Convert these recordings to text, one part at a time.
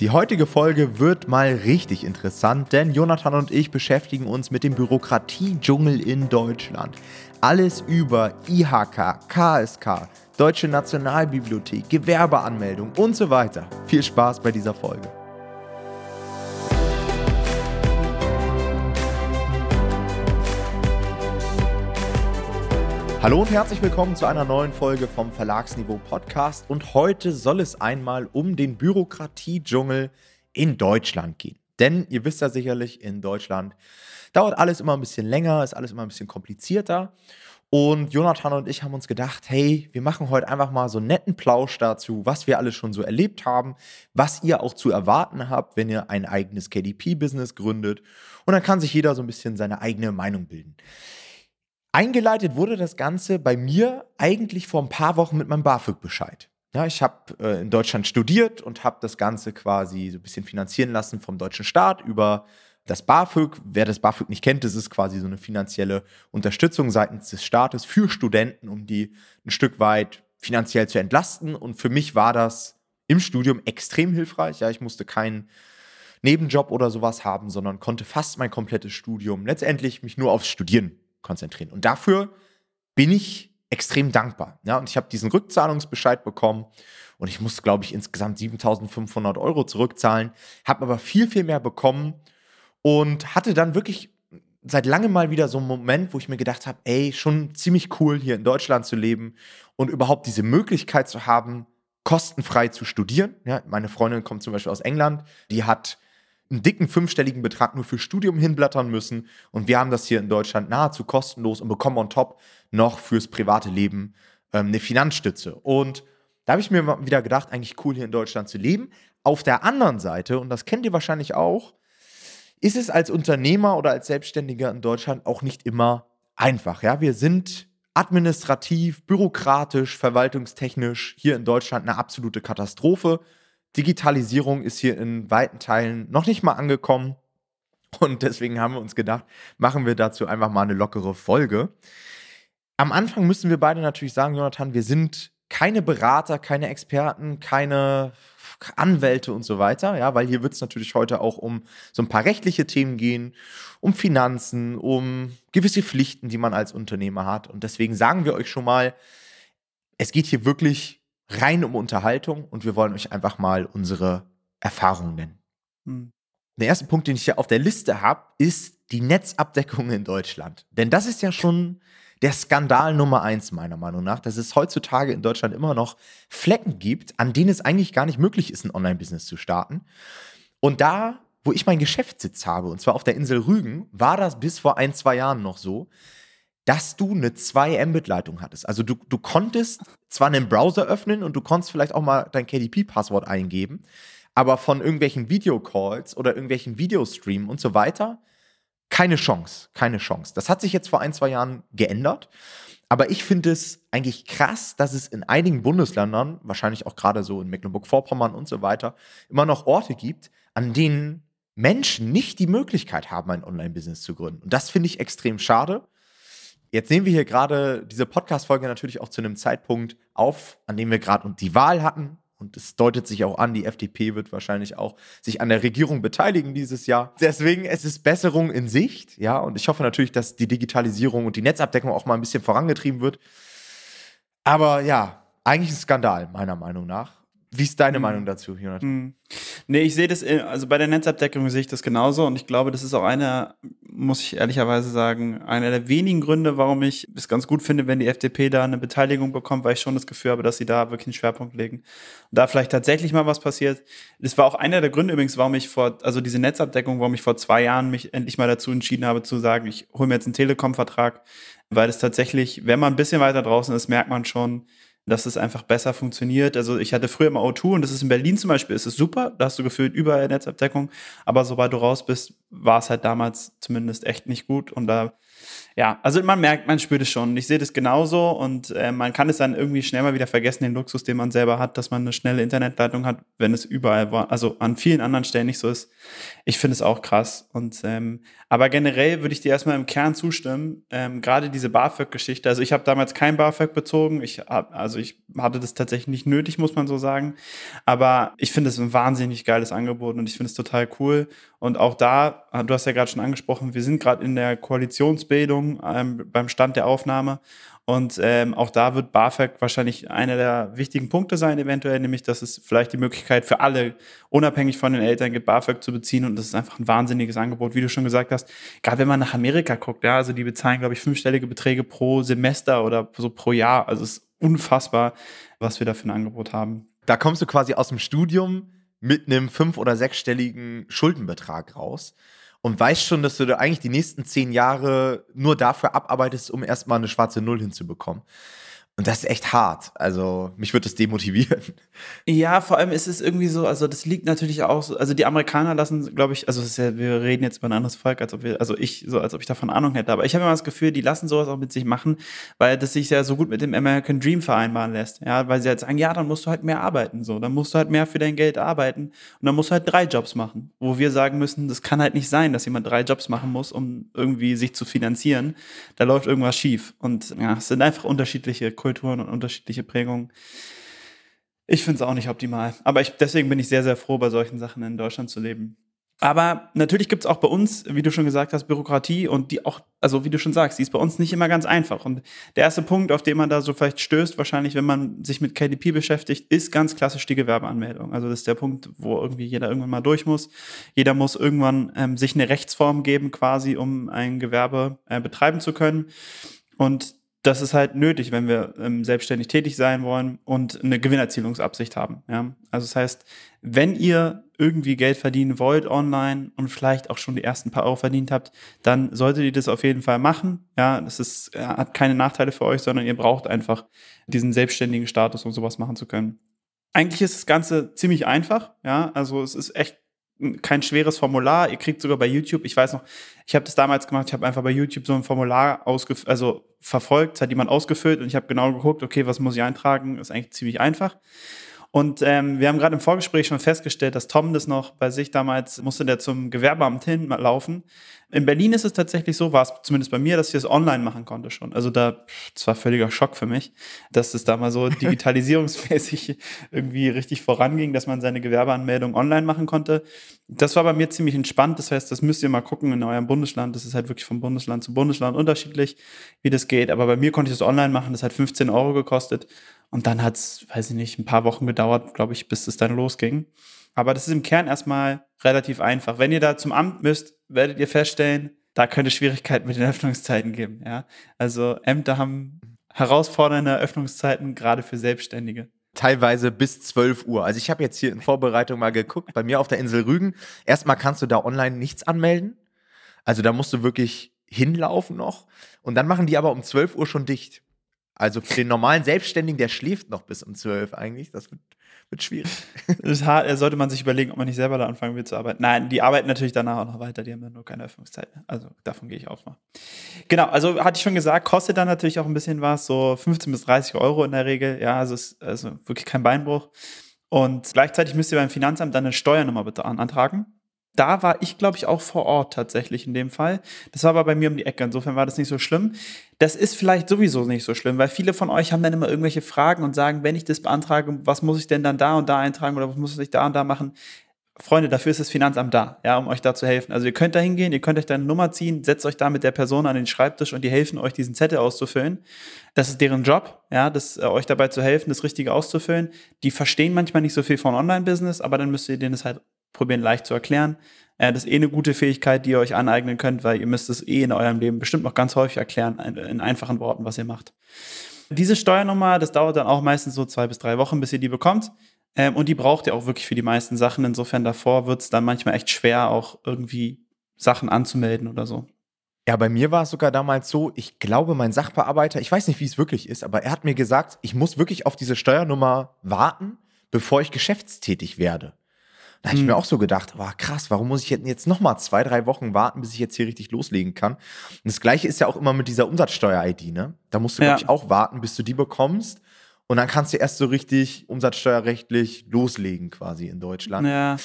Die heutige Folge wird mal richtig interessant, denn Jonathan und ich beschäftigen uns mit dem Bürokratiedschungel in Deutschland. Alles über IHK, KSK, Deutsche Nationalbibliothek, Gewerbeanmeldung und so weiter. Viel Spaß bei dieser Folge. Hallo und herzlich willkommen zu einer neuen Folge vom Verlagsniveau Podcast. Und heute soll es einmal um den Bürokratiedschungel in Deutschland gehen. Denn ihr wisst ja sicherlich, in Deutschland dauert alles immer ein bisschen länger, ist alles immer ein bisschen komplizierter. Und Jonathan und ich haben uns gedacht, hey, wir machen heute einfach mal so einen netten Plausch dazu, was wir alles schon so erlebt haben, was ihr auch zu erwarten habt, wenn ihr ein eigenes KDP-Business gründet. Und dann kann sich jeder so ein bisschen seine eigene Meinung bilden. Eingeleitet wurde das Ganze bei mir eigentlich vor ein paar Wochen mit meinem BAföG-Bescheid. Ja, ich habe äh, in Deutschland studiert und habe das Ganze quasi so ein bisschen finanzieren lassen vom deutschen Staat über das BAföG. Wer das BAföG nicht kennt, das ist quasi so eine finanzielle Unterstützung seitens des Staates für Studenten, um die ein Stück weit finanziell zu entlasten. Und für mich war das im Studium extrem hilfreich. Ja, ich musste keinen Nebenjob oder sowas haben, sondern konnte fast mein komplettes Studium letztendlich mich nur aufs Studieren konzentrieren. Und dafür bin ich extrem dankbar. Ja, und ich habe diesen Rückzahlungsbescheid bekommen und ich musste, glaube ich, insgesamt 7500 Euro zurückzahlen, habe aber viel, viel mehr bekommen und hatte dann wirklich seit langem mal wieder so einen Moment, wo ich mir gedacht habe, ey, schon ziemlich cool hier in Deutschland zu leben und überhaupt diese Möglichkeit zu haben, kostenfrei zu studieren. Ja, meine Freundin kommt zum Beispiel aus England, die hat einen dicken fünfstelligen Betrag nur für Studium hinblättern müssen. Und wir haben das hier in Deutschland nahezu kostenlos und bekommen on top noch fürs private Leben ähm, eine Finanzstütze. Und da habe ich mir wieder gedacht, eigentlich cool hier in Deutschland zu leben. Auf der anderen Seite, und das kennt ihr wahrscheinlich auch, ist es als Unternehmer oder als Selbstständiger in Deutschland auch nicht immer einfach. Ja, wir sind administrativ, bürokratisch, verwaltungstechnisch hier in Deutschland eine absolute Katastrophe. Digitalisierung ist hier in weiten Teilen noch nicht mal angekommen. Und deswegen haben wir uns gedacht, machen wir dazu einfach mal eine lockere Folge. Am Anfang müssen wir beide natürlich sagen, Jonathan, wir sind keine Berater, keine Experten, keine Anwälte und so weiter, ja, weil hier wird es natürlich heute auch um so ein paar rechtliche Themen gehen, um Finanzen, um gewisse Pflichten, die man als Unternehmer hat. Und deswegen sagen wir euch schon mal, es geht hier wirklich rein um Unterhaltung und wir wollen euch einfach mal unsere Erfahrungen nennen. Hm. Der erste Punkt, den ich hier auf der Liste habe, ist die Netzabdeckung in Deutschland. Denn das ist ja schon der Skandal Nummer eins, meiner Meinung nach, dass es heutzutage in Deutschland immer noch Flecken gibt, an denen es eigentlich gar nicht möglich ist, ein Online-Business zu starten. Und da, wo ich meinen Geschäftssitz habe, und zwar auf der Insel Rügen, war das bis vor ein, zwei Jahren noch so, dass du eine 2 Mbit-Leitung hattest. Also du, du konntest zwar einen Browser öffnen und du konntest vielleicht auch mal dein KDP-Passwort eingeben, aber von irgendwelchen Videocalls oder irgendwelchen Videostreamen und so weiter, keine Chance, keine Chance. Das hat sich jetzt vor ein, zwei Jahren geändert. Aber ich finde es eigentlich krass, dass es in einigen Bundesländern, wahrscheinlich auch gerade so in Mecklenburg-Vorpommern und so weiter, immer noch Orte gibt, an denen Menschen nicht die Möglichkeit haben, ein Online-Business zu gründen. Und das finde ich extrem schade. Jetzt nehmen wir hier gerade diese Podcast-Folge natürlich auch zu einem Zeitpunkt auf, an dem wir gerade die Wahl hatten. Und es deutet sich auch an, die FDP wird wahrscheinlich auch sich an der Regierung beteiligen dieses Jahr. Deswegen, es ist Besserung in Sicht, ja. Und ich hoffe natürlich, dass die Digitalisierung und die Netzabdeckung auch mal ein bisschen vorangetrieben wird. Aber ja, eigentlich ein Skandal, meiner Meinung nach. Wie ist deine hm. Meinung dazu, Jonathan? Hm. Nee, ich sehe das, also bei der Netzabdeckung sehe ich das genauso und ich glaube, das ist auch einer, muss ich ehrlicherweise sagen, einer der wenigen Gründe, warum ich es ganz gut finde, wenn die FDP da eine Beteiligung bekommt, weil ich schon das Gefühl habe, dass sie da wirklich einen Schwerpunkt legen. Und da vielleicht tatsächlich mal was passiert. Das war auch einer der Gründe übrigens, warum ich vor, also diese Netzabdeckung, warum ich vor zwei Jahren mich endlich mal dazu entschieden habe zu sagen, ich hole mir jetzt einen Telekom-Vertrag, weil es tatsächlich, wenn man ein bisschen weiter draußen ist, merkt man schon, dass es einfach besser funktioniert. Also ich hatte früher immer O2 und das ist in Berlin zum Beispiel, ist es super, da hast du gefühlt überall Netzabdeckung, aber sobald du raus bist, war es halt damals zumindest echt nicht gut. Und da Ja, also man merkt, man spürt es schon. Ich sehe das genauso und äh, man kann es dann irgendwie schnell mal wieder vergessen, den Luxus, den man selber hat, dass man eine schnelle Internetleitung hat, wenn es überall war, also an vielen anderen Stellen nicht so ist. Ich finde es auch krass. Und ähm, aber generell würde ich dir erstmal im Kern zustimmen. Ähm, Gerade diese BAföG-Geschichte. Also ich habe damals kein BAföG bezogen. Ich hab, also ich hatte das tatsächlich nicht nötig, muss man so sagen. Aber ich finde es ein wahnsinnig geiles Angebot und ich finde es total cool. Und auch da, du hast ja gerade schon angesprochen, wir sind gerade in der Koalitionsbildung ähm, beim Stand der Aufnahme. Und ähm, auch da wird BAföG wahrscheinlich einer der wichtigen Punkte sein, eventuell, nämlich, dass es vielleicht die Möglichkeit für alle, unabhängig von den Eltern, gibt, BAföG zu beziehen. Und das ist einfach ein wahnsinniges Angebot, wie du schon gesagt hast. Gerade wenn man nach Amerika guckt, ja, also die bezahlen, glaube ich, fünfstellige Beträge pro Semester oder so pro Jahr. Also es ist unfassbar, was wir da für ein Angebot haben. Da kommst du quasi aus dem Studium mit einem fünf- oder sechsstelligen Schuldenbetrag raus und weißt schon, dass du da eigentlich die nächsten zehn Jahre nur dafür abarbeitest, um erstmal eine schwarze Null hinzubekommen. Und das ist echt hart. Also, mich wird das demotivieren. Ja, vor allem ist es irgendwie so, also das liegt natürlich auch so, also die Amerikaner lassen, glaube ich, also ja, wir reden jetzt über ein anderes Volk, als ob wir, also ich, so als ob ich davon Ahnung hätte, aber ich habe immer das Gefühl, die lassen sowas auch mit sich machen, weil das sich ja so gut mit dem American Dream vereinbaren lässt. Ja, weil sie halt sagen, ja, dann musst du halt mehr arbeiten, so, dann musst du halt mehr für dein Geld arbeiten und dann musst du halt drei Jobs machen. Wo wir sagen müssen, das kann halt nicht sein, dass jemand drei Jobs machen muss, um irgendwie sich zu finanzieren. Da läuft irgendwas schief. Und ja, es sind einfach unterschiedliche Kulturen und unterschiedliche Prägungen. Ich finde es auch nicht optimal. Aber ich, deswegen bin ich sehr, sehr froh, bei solchen Sachen in Deutschland zu leben. Aber natürlich gibt es auch bei uns, wie du schon gesagt hast, Bürokratie und die auch, also wie du schon sagst, die ist bei uns nicht immer ganz einfach. Und der erste Punkt, auf den man da so vielleicht stößt, wahrscheinlich, wenn man sich mit KDP beschäftigt, ist ganz klassisch die Gewerbeanmeldung. Also das ist der Punkt, wo irgendwie jeder irgendwann mal durch muss. Jeder muss irgendwann ähm, sich eine Rechtsform geben, quasi, um ein Gewerbe äh, betreiben zu können. Und das ist halt nötig, wenn wir ähm, selbstständig tätig sein wollen und eine Gewinnerzielungsabsicht haben. Ja? Also das heißt, wenn ihr irgendwie Geld verdienen wollt online und vielleicht auch schon die ersten paar Euro verdient habt, dann solltet ihr das auf jeden Fall machen. Ja, das ist, hat keine Nachteile für euch, sondern ihr braucht einfach diesen selbstständigen Status, um sowas machen zu können. Eigentlich ist das Ganze ziemlich einfach. Ja, also es ist echt kein schweres Formular. Ihr kriegt sogar bei YouTube, ich weiß noch, ich habe das damals gemacht, ich habe einfach bei YouTube so ein Formular ausgef also verfolgt, hat jemand ausgefüllt und ich habe genau geguckt, okay, was muss ich eintragen? Ist eigentlich ziemlich einfach. Und ähm, wir haben gerade im Vorgespräch schon festgestellt, dass Tom das noch bei sich damals, musste der zum Gewerbeamt hinlaufen. In Berlin ist es tatsächlich so, war es zumindest bei mir, dass ich das online machen konnte schon. Also da, das war völliger Schock für mich, dass es da mal so digitalisierungsmäßig irgendwie richtig voranging, dass man seine Gewerbeanmeldung online machen konnte. Das war bei mir ziemlich entspannt. Das heißt, das müsst ihr mal gucken in eurem Bundesland. Das ist halt wirklich von Bundesland zu Bundesland unterschiedlich, wie das geht. Aber bei mir konnte ich das online machen. Das hat 15 Euro gekostet. Und dann hat es, weiß ich nicht, ein paar Wochen gedauert, glaube ich, bis es dann losging. Aber das ist im Kern erstmal relativ einfach. Wenn ihr da zum Amt müsst, werdet ihr feststellen, da könnte Schwierigkeiten mit den Öffnungszeiten geben. Ja? Also Ämter haben herausfordernde Öffnungszeiten, gerade für Selbstständige. Teilweise bis 12 Uhr. Also ich habe jetzt hier in Vorbereitung mal geguckt, bei mir auf der Insel Rügen. Erstmal kannst du da online nichts anmelden. Also da musst du wirklich hinlaufen noch. Und dann machen die aber um 12 Uhr schon dicht. Also für den normalen Selbstständigen, der schläft noch bis um 12 eigentlich. Das wird, wird schwierig. Das hart, sollte man sich überlegen, ob man nicht selber da anfangen will zu arbeiten. Nein, die arbeiten natürlich danach auch noch weiter, die haben dann nur keine Öffnungszeit. Also davon gehe ich auch mal. Genau, also hatte ich schon gesagt, kostet dann natürlich auch ein bisschen was, so 15 bis 30 Euro in der Regel. Ja, also ist also wirklich kein Beinbruch. Und gleichzeitig müsst ihr beim Finanzamt dann eine Steuernummer bitte antragen da war ich, glaube ich, auch vor Ort tatsächlich in dem Fall. Das war aber bei mir um die Ecke. Insofern war das nicht so schlimm. Das ist vielleicht sowieso nicht so schlimm, weil viele von euch haben dann immer irgendwelche Fragen und sagen, wenn ich das beantrage, was muss ich denn dann da und da eintragen oder was muss ich da und da machen? Freunde, dafür ist das Finanzamt da, ja, um euch da zu helfen. Also ihr könnt da hingehen, ihr könnt euch da eine Nummer ziehen, setzt euch da mit der Person an den Schreibtisch und die helfen euch, diesen Zettel auszufüllen. Das ist deren Job, ja, das, äh, euch dabei zu helfen, das Richtige auszufüllen. Die verstehen manchmal nicht so viel von Online-Business, aber dann müsst ihr denen das halt probieren leicht zu erklären. Äh, das ist eh eine gute Fähigkeit, die ihr euch aneignen könnt, weil ihr müsst es eh in eurem Leben bestimmt noch ganz häufig erklären, in einfachen Worten, was ihr macht. Diese Steuernummer, das dauert dann auch meistens so zwei bis drei Wochen, bis ihr die bekommt. Ähm, und die braucht ihr auch wirklich für die meisten Sachen. Insofern davor wird es dann manchmal echt schwer, auch irgendwie Sachen anzumelden oder so. Ja, bei mir war es sogar damals so, ich glaube, mein Sachbearbeiter, ich weiß nicht, wie es wirklich ist, aber er hat mir gesagt, ich muss wirklich auf diese Steuernummer warten, bevor ich geschäftstätig werde. Da habe ich mir auch so gedacht, oh, krass, warum muss ich jetzt nochmal zwei, drei Wochen warten, bis ich jetzt hier richtig loslegen kann? Und das gleiche ist ja auch immer mit dieser Umsatzsteuer-ID, ne? Da musst du, ja. glaube ich, auch warten, bis du die bekommst. Und dann kannst du erst so richtig umsatzsteuerrechtlich loslegen, quasi in Deutschland. Ja.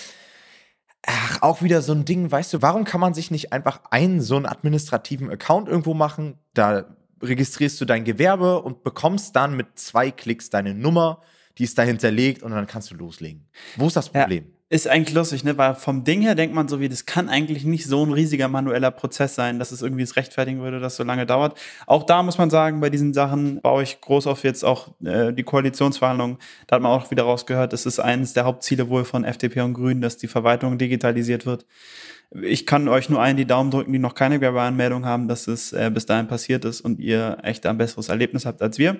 Ach, auch wieder so ein Ding, weißt du, warum kann man sich nicht einfach einen so einen administrativen Account irgendwo machen? Da registrierst du dein Gewerbe und bekommst dann mit zwei Klicks deine Nummer, die ist da hinterlegt und dann kannst du loslegen. Wo ist das Problem? Ja. Ist eigentlich lustig, ne? Weil vom Ding her denkt man so wie, das kann eigentlich nicht so ein riesiger manueller Prozess sein, dass es irgendwie es rechtfertigen würde, dass es so lange dauert. Auch da muss man sagen, bei diesen Sachen baue ich groß auf jetzt auch äh, die Koalitionsverhandlungen. Da hat man auch wieder rausgehört, das ist eines der Hauptziele wohl von FDP und Grünen, dass die Verwaltung digitalisiert wird. Ich kann euch nur allen die Daumen drücken, die noch keine Werbeanmeldung haben, dass es äh, bis dahin passiert ist und ihr echt ein besseres Erlebnis habt als wir.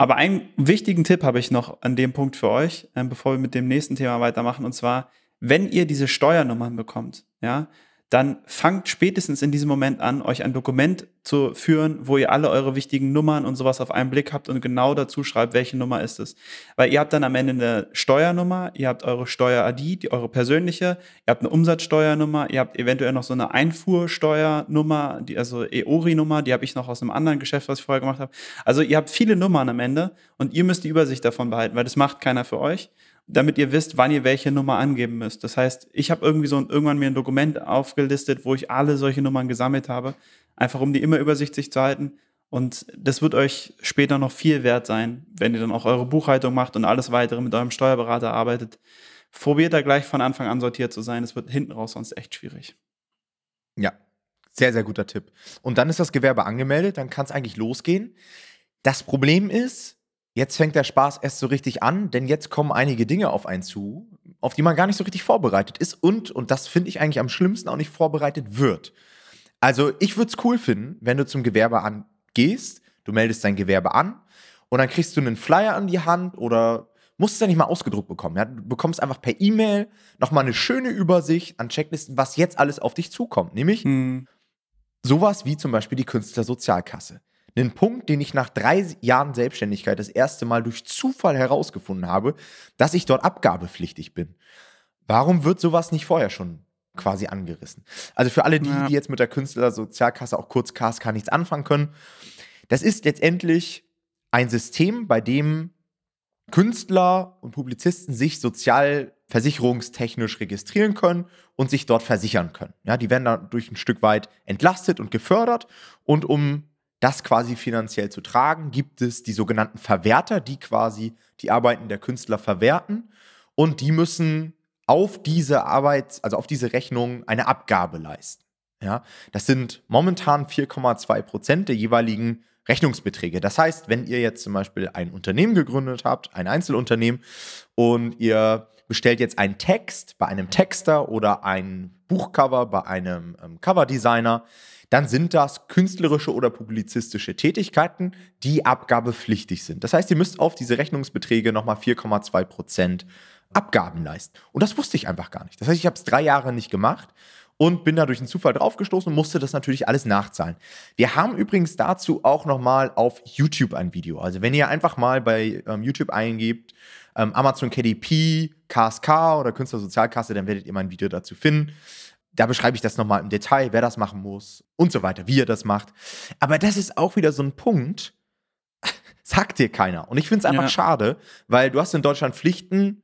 Aber einen wichtigen Tipp habe ich noch an dem Punkt für euch, äh, bevor wir mit dem nächsten Thema weitermachen. Und zwar, wenn ihr diese Steuernummern bekommt, ja, dann fangt spätestens in diesem Moment an, euch ein Dokument zu führen, wo ihr alle eure wichtigen Nummern und sowas auf einen Blick habt und genau dazu schreibt, welche Nummer ist es. Weil ihr habt dann am Ende eine Steuernummer, ihr habt eure Steuer-ID, die eure persönliche, ihr habt eine Umsatzsteuernummer, ihr habt eventuell noch so eine Einfuhrsteuernummer, die, also EORI-Nummer, die habe ich noch aus einem anderen Geschäft, was ich vorher gemacht habe. Also ihr habt viele Nummern am Ende und ihr müsst die Übersicht davon behalten, weil das macht keiner für euch damit ihr wisst, wann ihr welche Nummer angeben müsst. Das heißt, ich habe irgendwie so ein, irgendwann mir ein Dokument aufgelistet, wo ich alle solche Nummern gesammelt habe, einfach um die immer übersichtlich zu halten. Und das wird euch später noch viel wert sein, wenn ihr dann auch eure Buchhaltung macht und alles weitere mit eurem Steuerberater arbeitet. Probiert da gleich von Anfang an sortiert zu sein. Es wird hinten raus sonst echt schwierig. Ja, sehr, sehr guter Tipp. Und dann ist das Gewerbe angemeldet, dann kann es eigentlich losgehen. Das Problem ist, Jetzt fängt der Spaß erst so richtig an, denn jetzt kommen einige Dinge auf einen zu, auf die man gar nicht so richtig vorbereitet ist und, und das finde ich eigentlich am schlimmsten, auch nicht vorbereitet wird. Also ich würde es cool finden, wenn du zum Gewerbe gehst, du meldest dein Gewerbe an und dann kriegst du einen Flyer an die Hand oder musst es ja nicht mal ausgedruckt bekommen. Ja? Du bekommst einfach per E-Mail nochmal eine schöne Übersicht an Checklisten, was jetzt alles auf dich zukommt. Nämlich hm. sowas wie zum Beispiel die Künstlersozialkasse. Einen Punkt, den ich nach drei Jahren Selbstständigkeit das erste Mal durch Zufall herausgefunden habe, dass ich dort abgabepflichtig bin. Warum wird sowas nicht vorher schon quasi angerissen? Also für alle die, ja. die jetzt mit der Künstlersozialkasse, auch kurz KSK, nichts anfangen können, das ist letztendlich ein System, bei dem Künstler und Publizisten sich sozialversicherungstechnisch registrieren können und sich dort versichern können. Ja, die werden dadurch ein Stück weit entlastet und gefördert und um das quasi finanziell zu tragen, gibt es die sogenannten Verwerter, die quasi die Arbeiten der Künstler verwerten und die müssen auf diese Arbeit, also auf diese Rechnung eine Abgabe leisten. Ja, das sind momentan 4,2 Prozent der jeweiligen Rechnungsbeträge. Das heißt, wenn ihr jetzt zum Beispiel ein Unternehmen gegründet habt, ein Einzelunternehmen, und ihr bestellt jetzt einen Text bei einem Texter oder ein Buchcover bei einem ähm, Coverdesigner, dann sind das künstlerische oder publizistische Tätigkeiten, die abgabepflichtig sind. Das heißt, ihr müsst auf diese Rechnungsbeträge nochmal 4,2 Prozent Abgaben leisten. Und das wusste ich einfach gar nicht. Das heißt, ich habe es drei Jahre nicht gemacht und bin da durch einen Zufall draufgestoßen und musste das natürlich alles nachzahlen. Wir haben übrigens dazu auch nochmal auf YouTube ein Video. Also wenn ihr einfach mal bei ähm, YouTube eingebt, ähm, Amazon KDP, KSK oder Künstlersozialkasse, dann werdet ihr mein Video dazu finden. Da beschreibe ich das nochmal im Detail, wer das machen muss und so weiter, wie ihr das macht. Aber das ist auch wieder so ein Punkt, sagt dir keiner. Und ich finde es einfach ja. schade, weil du hast in Deutschland Pflichten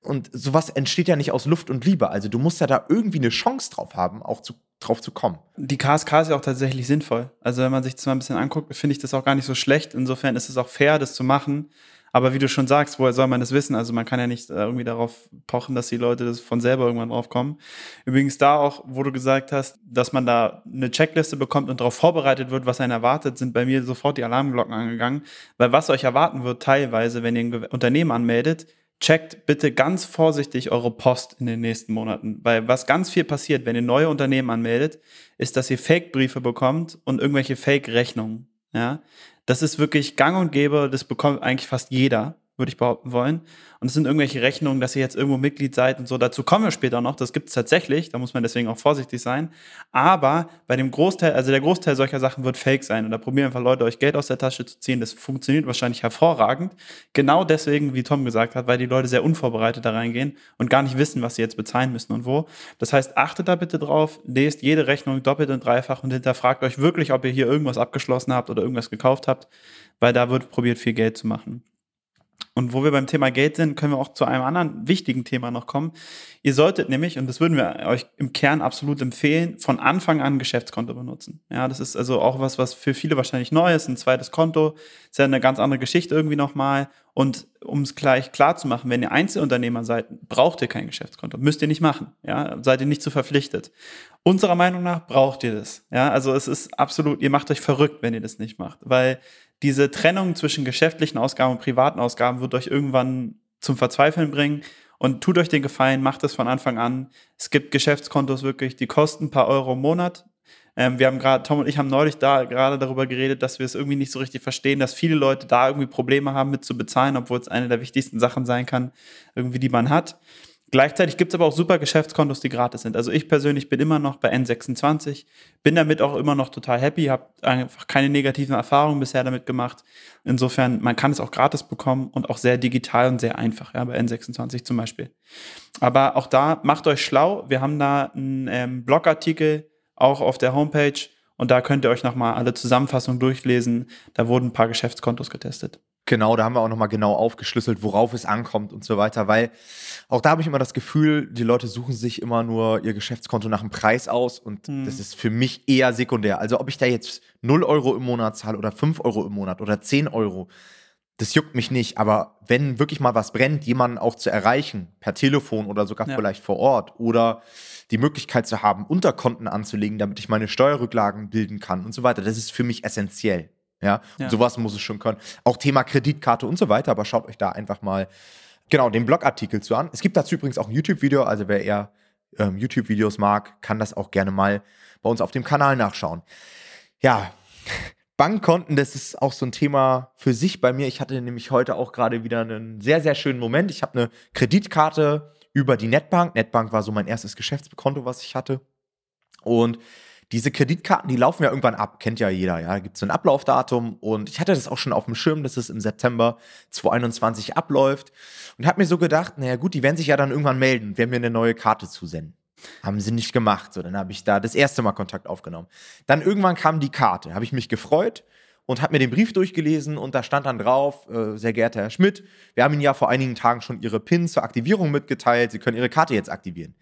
und sowas entsteht ja nicht aus Luft und Liebe. Also du musst ja da irgendwie eine Chance drauf haben, auch zu, drauf zu kommen. Die KSK ist ja auch tatsächlich sinnvoll. Also wenn man sich das mal ein bisschen anguckt, finde ich das auch gar nicht so schlecht. Insofern ist es auch fair, das zu machen. Aber wie du schon sagst, woher soll man das wissen? Also man kann ja nicht äh, irgendwie darauf pochen, dass die Leute das von selber irgendwann drauf kommen. Übrigens da auch, wo du gesagt hast, dass man da eine Checkliste bekommt und darauf vorbereitet wird, was einen erwartet, sind bei mir sofort die Alarmglocken angegangen. Weil was euch erwarten wird teilweise, wenn ihr ein Unternehmen anmeldet, checkt bitte ganz vorsichtig eure Post in den nächsten Monaten. Weil was ganz viel passiert, wenn ihr neue Unternehmen anmeldet, ist, dass ihr Fake-Briefe bekommt und irgendwelche Fake-Rechnungen. Ja, das ist wirklich gang und gäbe, das bekommt eigentlich fast jeder. Würde ich behaupten wollen. Und es sind irgendwelche Rechnungen, dass ihr jetzt irgendwo Mitglied seid und so. Dazu kommen wir später noch. Das gibt es tatsächlich. Da muss man deswegen auch vorsichtig sein. Aber bei dem Großteil, also der Großteil solcher Sachen wird fake sein. Und da probieren einfach Leute, euch Geld aus der Tasche zu ziehen. Das funktioniert wahrscheinlich hervorragend. Genau deswegen, wie Tom gesagt hat, weil die Leute sehr unvorbereitet da reingehen und gar nicht wissen, was sie jetzt bezahlen müssen und wo. Das heißt, achtet da bitte drauf, lest jede Rechnung doppelt und dreifach und hinterfragt euch wirklich, ob ihr hier irgendwas abgeschlossen habt oder irgendwas gekauft habt, weil da wird probiert, viel Geld zu machen. Und wo wir beim Thema Geld sind, können wir auch zu einem anderen wichtigen Thema noch kommen. Ihr solltet nämlich, und das würden wir euch im Kern absolut empfehlen, von Anfang an ein Geschäftskonto benutzen. Ja, das ist also auch was, was für viele wahrscheinlich neu ist. Ein zweites Konto ist ja eine ganz andere Geschichte irgendwie nochmal. Und um es gleich klar zu machen, wenn ihr Einzelunternehmer seid, braucht ihr kein Geschäftskonto. Müsst ihr nicht machen. Ja, seid ihr nicht zu verpflichtet. Unserer Meinung nach braucht ihr das. Ja, also es ist absolut, ihr macht euch verrückt, wenn ihr das nicht macht, weil diese Trennung zwischen geschäftlichen Ausgaben und privaten Ausgaben wird euch irgendwann zum Verzweifeln bringen. Und tut euch den Gefallen, macht es von Anfang an. Es gibt Geschäftskontos wirklich, die kosten ein paar Euro im Monat. Ähm, wir haben gerade, Tom und ich haben neulich da gerade darüber geredet, dass wir es irgendwie nicht so richtig verstehen, dass viele Leute da irgendwie Probleme haben mit zu bezahlen, obwohl es eine der wichtigsten Sachen sein kann, irgendwie die man hat. Gleichzeitig gibt es aber auch super Geschäftskontos, die gratis sind. Also ich persönlich bin immer noch bei N26, bin damit auch immer noch total happy, habe einfach keine negativen Erfahrungen bisher damit gemacht. Insofern, man kann es auch gratis bekommen und auch sehr digital und sehr einfach, ja, bei N26 zum Beispiel. Aber auch da, macht euch schlau. Wir haben da einen ähm, Blogartikel auch auf der Homepage und da könnt ihr euch nochmal alle Zusammenfassungen durchlesen. Da wurden ein paar Geschäftskontos getestet. Genau, da haben wir auch nochmal genau aufgeschlüsselt, worauf es ankommt und so weiter, weil auch da habe ich immer das Gefühl, die Leute suchen sich immer nur ihr Geschäftskonto nach dem Preis aus und mhm. das ist für mich eher sekundär. Also ob ich da jetzt 0 Euro im Monat zahle oder 5 Euro im Monat oder 10 Euro, das juckt mich nicht. Aber wenn wirklich mal was brennt, jemanden auch zu erreichen, per Telefon oder sogar ja. vielleicht vor Ort oder die Möglichkeit zu haben, Unterkonten anzulegen, damit ich meine Steuerrücklagen bilden kann und so weiter, das ist für mich essentiell. Ja, ja. sowas muss es schon können. Auch Thema Kreditkarte und so weiter, aber schaut euch da einfach mal genau den Blogartikel zu an. Es gibt dazu übrigens auch ein YouTube-Video, also wer eher ähm, YouTube-Videos mag, kann das auch gerne mal bei uns auf dem Kanal nachschauen. Ja, Bankkonten, das ist auch so ein Thema für sich bei mir. Ich hatte nämlich heute auch gerade wieder einen sehr, sehr schönen Moment. Ich habe eine Kreditkarte über die Netbank. Netbank war so mein erstes Geschäftskonto, was ich hatte. Und diese Kreditkarten, die laufen ja irgendwann ab, kennt ja jeder, ja. Gibt es so ein Ablaufdatum und ich hatte das auch schon auf dem Schirm, dass es im September 2021 abläuft und habe mir so gedacht, naja gut, die werden sich ja dann irgendwann melden werden mir eine neue Karte zusenden. Haben sie nicht gemacht. So, dann habe ich da das erste Mal Kontakt aufgenommen. Dann irgendwann kam die Karte, habe ich mich gefreut und habe mir den Brief durchgelesen und da stand dann drauf, äh, sehr geehrter Herr Schmidt, wir haben Ihnen ja vor einigen Tagen schon Ihre PIN zur Aktivierung mitgeteilt, Sie können Ihre Karte jetzt aktivieren.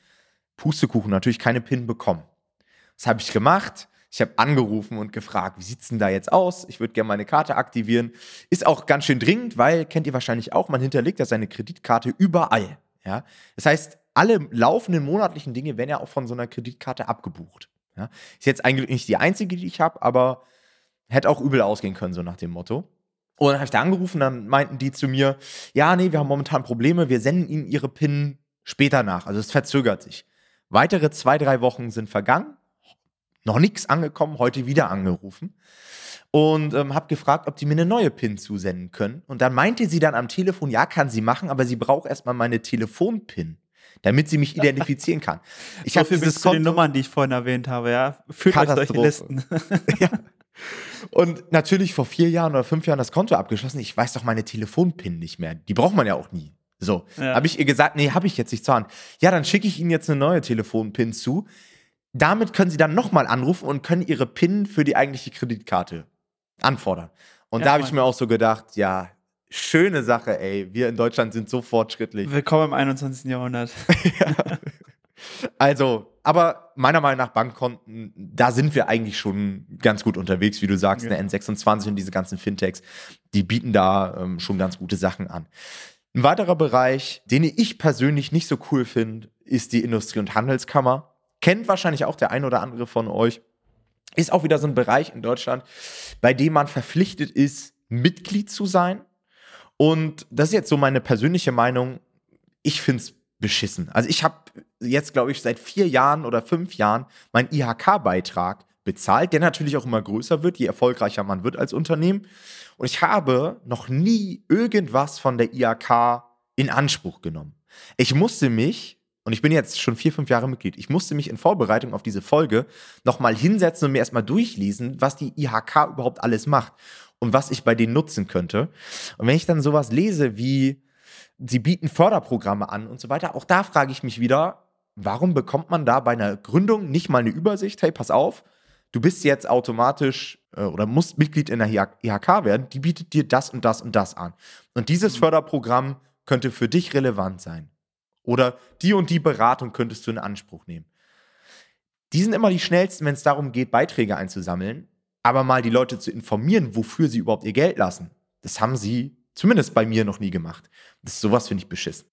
Pustekuchen, natürlich keine PIN bekommen. Was habe ich gemacht? Ich habe angerufen und gefragt, wie sieht's denn da jetzt aus? Ich würde gerne meine Karte aktivieren. Ist auch ganz schön dringend, weil, kennt ihr wahrscheinlich auch, man hinterlegt ja seine Kreditkarte überall. Ja? Das heißt, alle laufenden monatlichen Dinge werden ja auch von so einer Kreditkarte abgebucht. Ja? Ist jetzt eigentlich nicht die einzige, die ich habe, aber hätte auch übel ausgehen können, so nach dem Motto. Und dann habe ich da angerufen, dann meinten die zu mir, ja, nee, wir haben momentan Probleme, wir senden Ihnen Ihre PIN später nach. Also es verzögert sich. Weitere zwei, drei Wochen sind vergangen noch nichts angekommen, heute wieder angerufen und ähm, habe gefragt, ob die mir eine neue PIN zusenden können. Und dann meinte sie dann am Telefon, ja, kann sie machen, aber sie braucht erstmal meine Telefon-PIN, damit sie mich identifizieren kann. Ich so habe dieses Konto, die Nummern, die ich vorhin erwähnt habe, ja. Führt euch solche Listen. ja. Und natürlich vor vier Jahren oder fünf Jahren das Konto abgeschlossen. Ich weiß doch meine Telefon-PIN nicht mehr. Die braucht man ja auch nie. So, ja. habe ich ihr gesagt, nee, habe ich jetzt nicht zur Hand. Ja, dann schicke ich Ihnen jetzt eine neue Telefon-PIN zu damit können sie dann nochmal anrufen und können ihre PIN für die eigentliche Kreditkarte anfordern. Und ja, da habe ich mir auch so gedacht, ja, schöne Sache, ey. Wir in Deutschland sind so fortschrittlich. Willkommen im 21. Jahrhundert. ja. Also, aber meiner Meinung nach Bankkonten, da sind wir eigentlich schon ganz gut unterwegs, wie du sagst, ja. eine N26 und diese ganzen Fintechs, die bieten da ähm, schon ganz gute Sachen an. Ein weiterer Bereich, den ich persönlich nicht so cool finde, ist die Industrie- und Handelskammer kennt wahrscheinlich auch der ein oder andere von euch, ist auch wieder so ein Bereich in Deutschland, bei dem man verpflichtet ist, Mitglied zu sein. Und das ist jetzt so meine persönliche Meinung. Ich finde es beschissen. Also ich habe jetzt, glaube ich, seit vier Jahren oder fünf Jahren meinen IHK-Beitrag bezahlt, der natürlich auch immer größer wird, je erfolgreicher man wird als Unternehmen. Und ich habe noch nie irgendwas von der IHK in Anspruch genommen. Ich musste mich, und ich bin jetzt schon vier, fünf Jahre Mitglied, ich musste mich in Vorbereitung auf diese Folge nochmal hinsetzen und mir erstmal durchlesen, was die IHK überhaupt alles macht und was ich bei denen nutzen könnte. Und wenn ich dann sowas lese wie, sie bieten Förderprogramme an und so weiter, auch da frage ich mich wieder, warum bekommt man da bei einer Gründung nicht mal eine Übersicht? Hey, pass auf, du bist jetzt automatisch äh, oder musst Mitglied in der IHK werden, die bietet dir das und das und das an. Und dieses mhm. Förderprogramm könnte für dich relevant sein. Oder die und die Beratung könntest du in Anspruch nehmen. Die sind immer die schnellsten, wenn es darum geht, Beiträge einzusammeln. Aber mal die Leute zu informieren, wofür sie überhaupt ihr Geld lassen, das haben sie zumindest bei mir noch nie gemacht. Das ist sowas finde ich beschissen.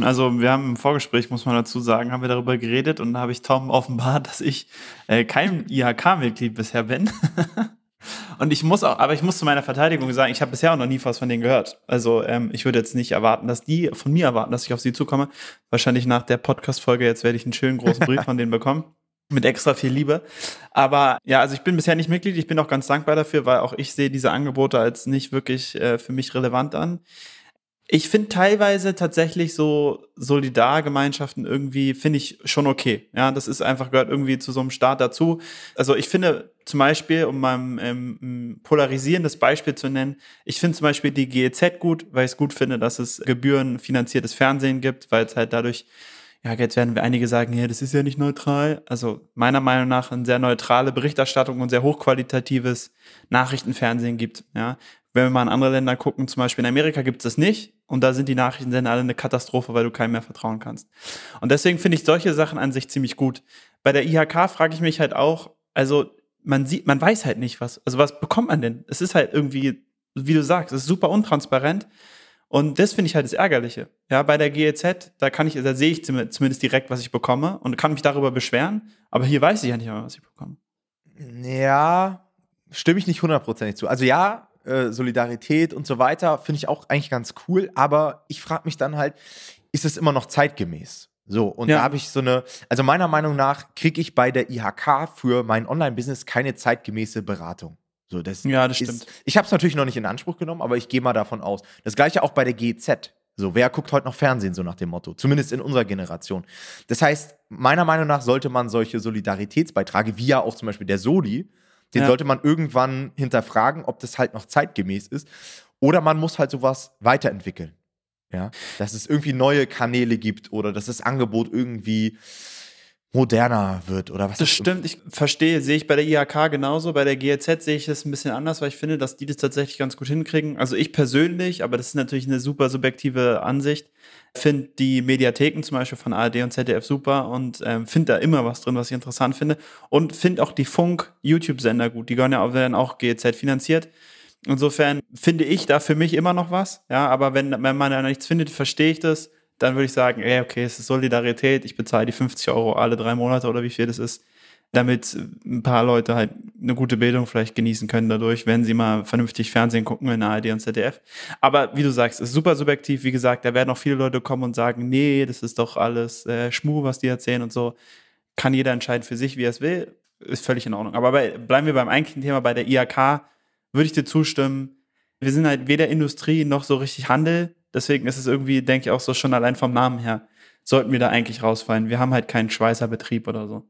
Also wir haben im Vorgespräch, muss man dazu sagen, haben wir darüber geredet und da habe ich Tom offenbart, dass ich äh, kein IHK-Mitglied bisher bin. und ich muss auch, aber ich muss zu meiner Verteidigung sagen, ich habe bisher auch noch nie was von denen gehört. Also ähm, ich würde jetzt nicht erwarten, dass die von mir erwarten, dass ich auf sie zukomme. Wahrscheinlich nach der Podcast-Folge jetzt werde ich einen schönen großen Brief von denen bekommen. Mit extra viel Liebe. Aber ja, also ich bin bisher nicht Mitglied. Ich bin auch ganz dankbar dafür, weil auch ich sehe diese Angebote als nicht wirklich äh, für mich relevant an. Ich finde teilweise tatsächlich so Solidargemeinschaften irgendwie, finde ich schon okay. Ja, das ist einfach, gehört irgendwie zu so einem Staat dazu. Also ich finde zum Beispiel, um mal ein ähm, polarisierendes Beispiel zu nennen, ich finde zum Beispiel die GEZ gut, weil ich es gut finde, dass es gebührenfinanziertes Fernsehen gibt, weil es halt dadurch ja, jetzt werden wir einige sagen, ja, das ist ja nicht neutral. Also meiner Meinung nach eine sehr neutrale Berichterstattung und sehr hochqualitatives Nachrichtenfernsehen gibt. Ja, wenn wir mal in andere Länder gucken, zum Beispiel in Amerika gibt es das nicht. Und da sind die Nachrichtensender alle eine Katastrophe, weil du keinem mehr vertrauen kannst. Und deswegen finde ich solche Sachen an sich ziemlich gut. Bei der IHK frage ich mich halt auch, also man sieht, man weiß halt nicht was. Also was bekommt man denn? Es ist halt irgendwie, wie du sagst, es ist super untransparent. Und das finde ich halt das Ärgerliche. Ja, bei der GEZ, da kann ich, da sehe ich zumindest direkt, was ich bekomme und kann mich darüber beschweren. Aber hier weiß ich ja nicht mehr, was ich bekomme. Ja, stimme ich nicht hundertprozentig zu. Also ja, äh, Solidarität und so weiter finde ich auch eigentlich ganz cool. Aber ich frage mich dann halt, ist es immer noch zeitgemäß? So, und ja. da habe ich so eine, also meiner Meinung nach kriege ich bei der IHK für mein Online-Business keine zeitgemäße Beratung. So, das ja, das ist, stimmt. Ich habe es natürlich noch nicht in Anspruch genommen, aber ich gehe mal davon aus. Das gleiche auch bei der GZ. So, wer guckt heute noch Fernsehen, so nach dem Motto? Zumindest in unserer Generation. Das heißt, meiner Meinung nach sollte man solche Solidaritätsbeiträge, wie ja auch zum Beispiel der Soli, den ja. sollte man irgendwann hinterfragen, ob das halt noch zeitgemäß ist. Oder man muss halt sowas weiterentwickeln. Ja, dass es irgendwie neue Kanäle gibt oder dass das Angebot irgendwie moderner wird oder was? Das stimmt, ich verstehe, sehe ich bei der IHK genauso. Bei der GEZ sehe ich das ein bisschen anders, weil ich finde, dass die das tatsächlich ganz gut hinkriegen. Also ich persönlich, aber das ist natürlich eine super subjektive Ansicht, finde die Mediatheken zum Beispiel von ARD und ZDF super und ähm, finde da immer was drin, was ich interessant finde. Und finde auch die Funk-YouTube-Sender gut. Die gehören ja auch, werden auch GEZ finanziert. Insofern finde ich da für mich immer noch was. Ja, aber wenn, wenn man da nichts findet, verstehe ich das dann würde ich sagen, ey, okay, es ist Solidarität, ich bezahle die 50 Euro alle drei Monate oder wie viel das ist, damit ein paar Leute halt eine gute Bildung vielleicht genießen können dadurch, wenn sie mal vernünftig Fernsehen gucken in ARD und ZDF. Aber wie du sagst, ist super subjektiv. Wie gesagt, da werden auch viele Leute kommen und sagen, nee, das ist doch alles äh, Schmu, was die erzählen und so. Kann jeder entscheiden für sich, wie er es will. Ist völlig in Ordnung. Aber bei, bleiben wir beim eigentlichen Thema, bei der IHK würde ich dir zustimmen. Wir sind halt weder Industrie noch so richtig Handel Deswegen ist es irgendwie, denke ich, auch so schon allein vom Namen her, sollten wir da eigentlich rausfallen. Wir haben halt keinen Schweißerbetrieb oder so.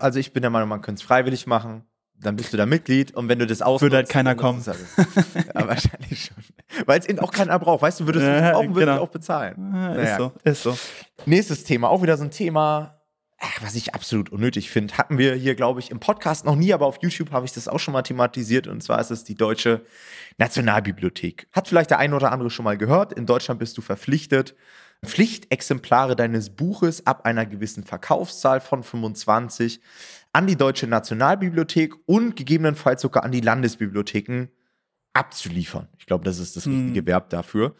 Also ich bin der Meinung, man könnte es freiwillig machen. Dann bist du da Mitglied und wenn du das ausnutzt, würde halt keiner kommen. Halt ja, wahrscheinlich schon. Weil es eben auch keiner braucht. Weißt du, würdest du es brauchen, würdest genau. auch bezahlen. Ja, naja. Ist so, ist so. Nächstes Thema, auch wieder so ein Thema, was ich absolut unnötig finde. Hatten wir hier, glaube ich, im Podcast noch nie, aber auf YouTube habe ich das auch schon mal thematisiert. Und zwar ist es die Deutsche Nationalbibliothek. Hat vielleicht der eine oder andere schon mal gehört. In Deutschland bist du verpflichtet, Pflichtexemplare deines Buches ab einer gewissen Verkaufszahl von 25 an die Deutsche Nationalbibliothek und gegebenenfalls sogar an die Landesbibliotheken abzuliefern. Ich glaube, das ist das richtige hm. Verb dafür.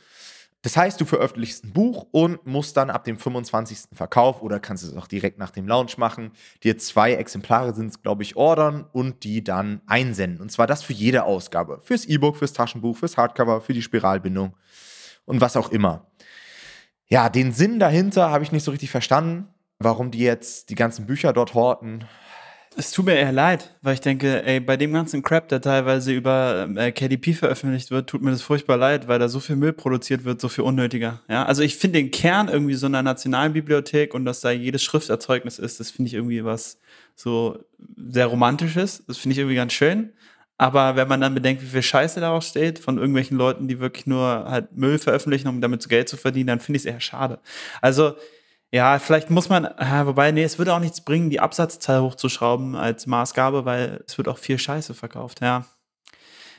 Das heißt, du veröffentlichst ein Buch und musst dann ab dem 25. Verkauf oder kannst es auch direkt nach dem Launch machen, dir zwei Exemplare sind es, glaube ich, ordern und die dann einsenden. Und zwar das für jede Ausgabe. Fürs E-Book, fürs Taschenbuch, fürs Hardcover, für die Spiralbindung und was auch immer. Ja, den Sinn dahinter habe ich nicht so richtig verstanden, warum die jetzt die ganzen Bücher dort horten. Es tut mir eher leid, weil ich denke, ey, bei dem ganzen Crap, der teilweise über äh, KDP veröffentlicht wird, tut mir das furchtbar leid, weil da so viel Müll produziert wird, so viel unnötiger. Ja, also ich finde den Kern irgendwie so einer nationalen Bibliothek und dass da jedes Schrifterzeugnis ist, das finde ich irgendwie was so sehr romantisches. Das finde ich irgendwie ganz schön. Aber wenn man dann bedenkt, wie viel Scheiße daraus steht, von irgendwelchen Leuten, die wirklich nur halt Müll veröffentlichen, um damit Geld zu verdienen, dann finde ich es eher schade. Also, ja, vielleicht muss man, ja, wobei, nee, es würde auch nichts bringen, die Absatzzahl hochzuschrauben als Maßgabe, weil es wird auch viel Scheiße verkauft, ja.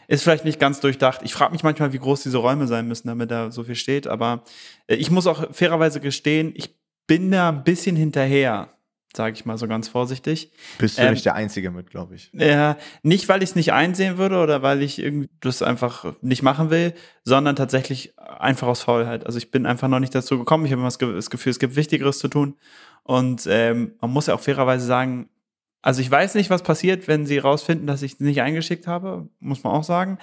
Ist vielleicht nicht ganz durchdacht. Ich frage mich manchmal, wie groß diese Räume sein müssen, damit da so viel steht, aber äh, ich muss auch fairerweise gestehen, ich bin da ein bisschen hinterher sage ich mal so ganz vorsichtig. Bist du ähm, nicht der Einzige mit, glaube ich. Ja, äh, nicht, weil ich es nicht einsehen würde oder weil ich irgendwie das einfach nicht machen will, sondern tatsächlich einfach aus Faulheit. Also ich bin einfach noch nicht dazu gekommen. Ich habe immer das Gefühl, es gibt Wichtigeres zu tun. Und ähm, man muss ja auch fairerweise sagen, also ich weiß nicht, was passiert, wenn sie rausfinden, dass ich es nicht eingeschickt habe, muss man auch sagen.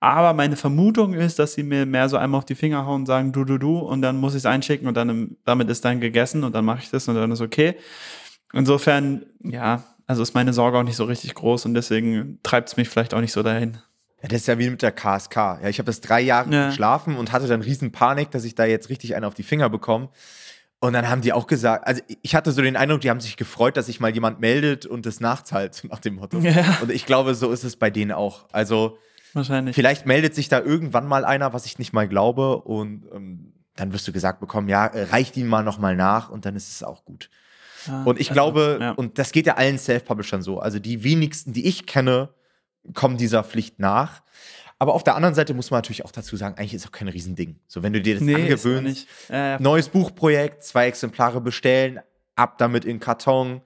Aber meine Vermutung ist, dass sie mir mehr so einmal auf die Finger hauen und sagen, du, du, du, und dann muss ich es einschicken und dann damit ist dann gegessen und dann mache ich das und dann ist okay. Insofern, ja, also ist meine Sorge auch nicht so richtig groß und deswegen treibt es mich vielleicht auch nicht so dahin. Ja, das ist ja wie mit der KSK. Ja, ich habe das drei Jahre ja. geschlafen und hatte dann riesen Panik, dass ich da jetzt richtig einen auf die Finger bekomme. Und dann haben die auch gesagt, also ich hatte so den Eindruck, die haben sich gefreut, dass sich mal jemand meldet und das nachzahlt, nach dem Motto. Ja. Und ich glaube, so ist es bei denen auch. Also Wahrscheinlich. vielleicht meldet sich da irgendwann mal einer, was ich nicht mal glaube. Und ähm, dann wirst du gesagt bekommen, ja, reicht ihm mal nochmal nach und dann ist es auch gut und ich also, glaube, ja. und das geht ja allen Self-Publishern so, also die wenigsten, die ich kenne, kommen dieser Pflicht nach. Aber auf der anderen Seite muss man natürlich auch dazu sagen, eigentlich ist auch kein Riesending. So, wenn du dir das nee, angewöhnst, äh, neues Buchprojekt, zwei Exemplare bestellen, ab damit in Karton,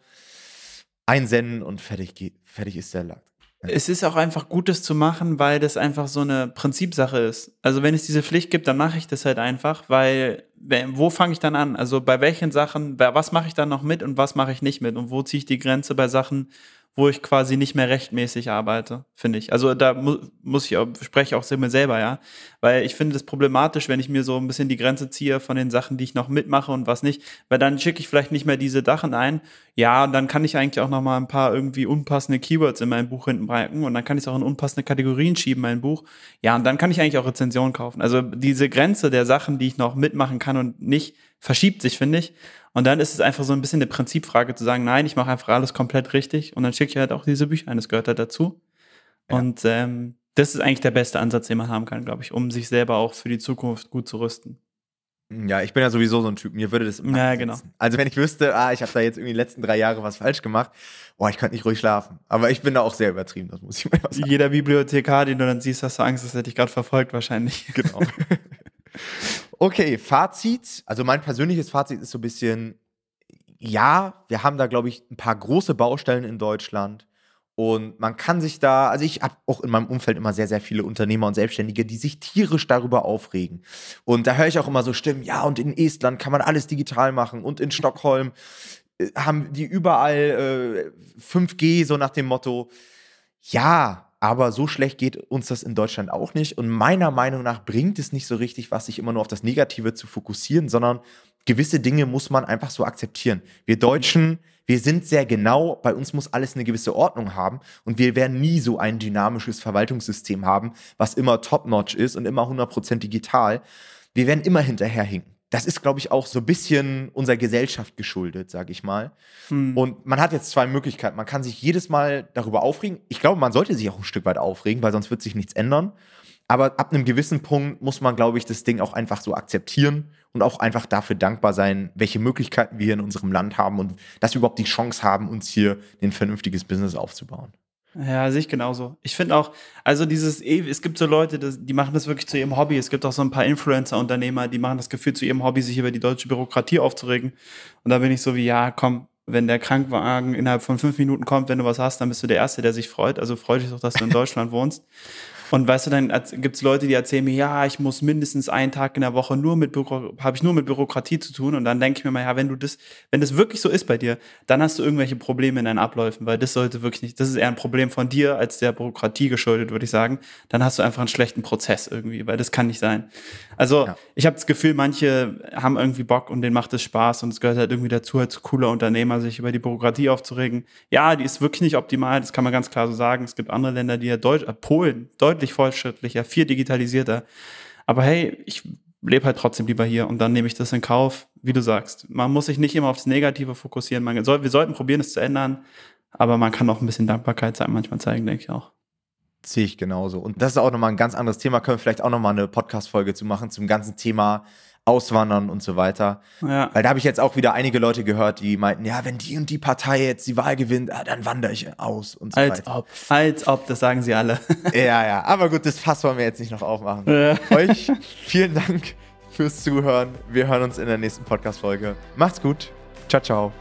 einsenden und fertig, fertig ist der Lack. Es ist auch einfach Gutes zu machen, weil das einfach so eine Prinzipsache ist. Also wenn es diese Pflicht gibt, dann mache ich das halt einfach, weil wo fange ich dann an? Also bei welchen Sachen, was mache ich dann noch mit und was mache ich nicht mit? Und wo ziehe ich die Grenze bei Sachen, wo ich quasi nicht mehr rechtmäßig arbeite, finde ich. Also da mu muss ich auch, spreche auch mir selber, ja. Weil ich finde es problematisch, wenn ich mir so ein bisschen die Grenze ziehe von den Sachen, die ich noch mitmache und was nicht. Weil dann schicke ich vielleicht nicht mehr diese Sachen ein. Ja, und dann kann ich eigentlich auch noch mal ein paar irgendwie unpassende Keywords in mein Buch hinten breiten und dann kann ich es auch in unpassende Kategorien schieben, mein Buch. Ja, und dann kann ich eigentlich auch Rezensionen kaufen. Also diese Grenze der Sachen, die ich noch mitmachen kann und nicht, verschiebt sich, finde ich. Und dann ist es einfach so ein bisschen eine Prinzipfrage zu sagen, nein, ich mache einfach alles komplett richtig und dann schicke ich halt auch diese Bücher ein, das gehört halt dazu. Ja. Und ähm, das ist eigentlich der beste Ansatz, den man haben kann, glaube ich, um sich selber auch für die Zukunft gut zu rüsten. Ja, ich bin ja sowieso so ein Typ. Mir würde das immer. Ja, genau. Also, wenn ich wüsste, ah, ich habe da jetzt irgendwie die letzten drei Jahre was falsch gemacht, boah, ich könnte nicht ruhig schlafen. Aber ich bin da auch sehr übertrieben, das muss ich mal sagen. Jeder Bibliothekar, den du dann siehst, hast du Angst, dass er dich gerade verfolgt, wahrscheinlich. Genau. Okay, Fazit. Also mein persönliches Fazit ist so ein bisschen, ja, wir haben da, glaube ich, ein paar große Baustellen in Deutschland. Und man kann sich da, also ich habe auch in meinem Umfeld immer sehr, sehr viele Unternehmer und Selbstständige, die sich tierisch darüber aufregen. Und da höre ich auch immer so Stimmen, ja, und in Estland kann man alles digital machen und in Stockholm äh, haben die überall äh, 5G, so nach dem Motto. Ja, aber so schlecht geht uns das in Deutschland auch nicht. Und meiner Meinung nach bringt es nicht so richtig, was sich immer nur auf das Negative zu fokussieren, sondern gewisse Dinge muss man einfach so akzeptieren. Wir Deutschen, wir sind sehr genau, bei uns muss alles eine gewisse Ordnung haben und wir werden nie so ein dynamisches Verwaltungssystem haben, was immer top-notch ist und immer 100% digital. Wir werden immer hinterherhinken das ist, glaube ich, auch so ein bisschen unserer Gesellschaft geschuldet, sage ich mal. Hm. Und man hat jetzt zwei Möglichkeiten. Man kann sich jedes Mal darüber aufregen. Ich glaube, man sollte sich auch ein Stück weit aufregen, weil sonst wird sich nichts ändern. Aber ab einem gewissen Punkt muss man, glaube ich, das Ding auch einfach so akzeptieren und auch einfach dafür dankbar sein, welche Möglichkeiten wir hier in unserem Land haben und dass wir überhaupt die Chance haben, uns hier ein vernünftiges Business aufzubauen. Ja, sehe ich genauso. Ich finde auch, also dieses, es gibt so Leute, die machen das wirklich zu ihrem Hobby. Es gibt auch so ein paar Influencer-Unternehmer, die machen das Gefühl zu ihrem Hobby, sich über die deutsche Bürokratie aufzuregen. Und da bin ich so wie, ja, komm, wenn der Krankenwagen innerhalb von fünf Minuten kommt, wenn du was hast, dann bist du der Erste, der sich freut. Also freu dich doch, dass du in Deutschland wohnst. Und weißt du, dann gibt es Leute, die erzählen mir, ja, ich muss mindestens einen Tag in der Woche nur mit habe ich nur mit Bürokratie zu tun. Und dann denke ich mir mal, ja, wenn du das, wenn das wirklich so ist bei dir, dann hast du irgendwelche Probleme in deinen Abläufen, weil das sollte wirklich nicht, das ist eher ein Problem von dir als der Bürokratie geschuldet, würde ich sagen. Dann hast du einfach einen schlechten Prozess irgendwie, weil das kann nicht sein. Also ja. ich habe das Gefühl, manche haben irgendwie Bock und denen macht es Spaß und es gehört halt irgendwie dazu, als cooler Unternehmer sich über die Bürokratie aufzuregen. Ja, die ist wirklich nicht optimal, das kann man ganz klar so sagen. Es gibt andere Länder, die ja Deutsch, äh, Polen, deutlich fortschrittlicher, viel digitalisierter. Aber hey, ich lebe halt trotzdem lieber hier und dann nehme ich das in Kauf, wie du sagst. Man muss sich nicht immer aufs Negative fokussieren. Man soll, wir sollten probieren, es zu ändern, aber man kann auch ein bisschen Dankbarkeit manchmal zeigen, denke ich auch. Sehe ich genauso. Und das ist auch nochmal ein ganz anderes Thema. Können wir vielleicht auch nochmal eine Podcast-Folge zu machen zum ganzen Thema Auswandern und so weiter. Ja. Weil da habe ich jetzt auch wieder einige Leute gehört, die meinten, ja, wenn die und die Partei jetzt die Wahl gewinnt, ah, dann wandere ich aus und so als weiter. Ob, als ob, das sagen sie alle. ja, ja. Aber gut, das Fass wollen wir jetzt nicht noch aufmachen. Ja. Euch vielen Dank fürs Zuhören. Wir hören uns in der nächsten Podcast-Folge. Macht's gut. Ciao, ciao.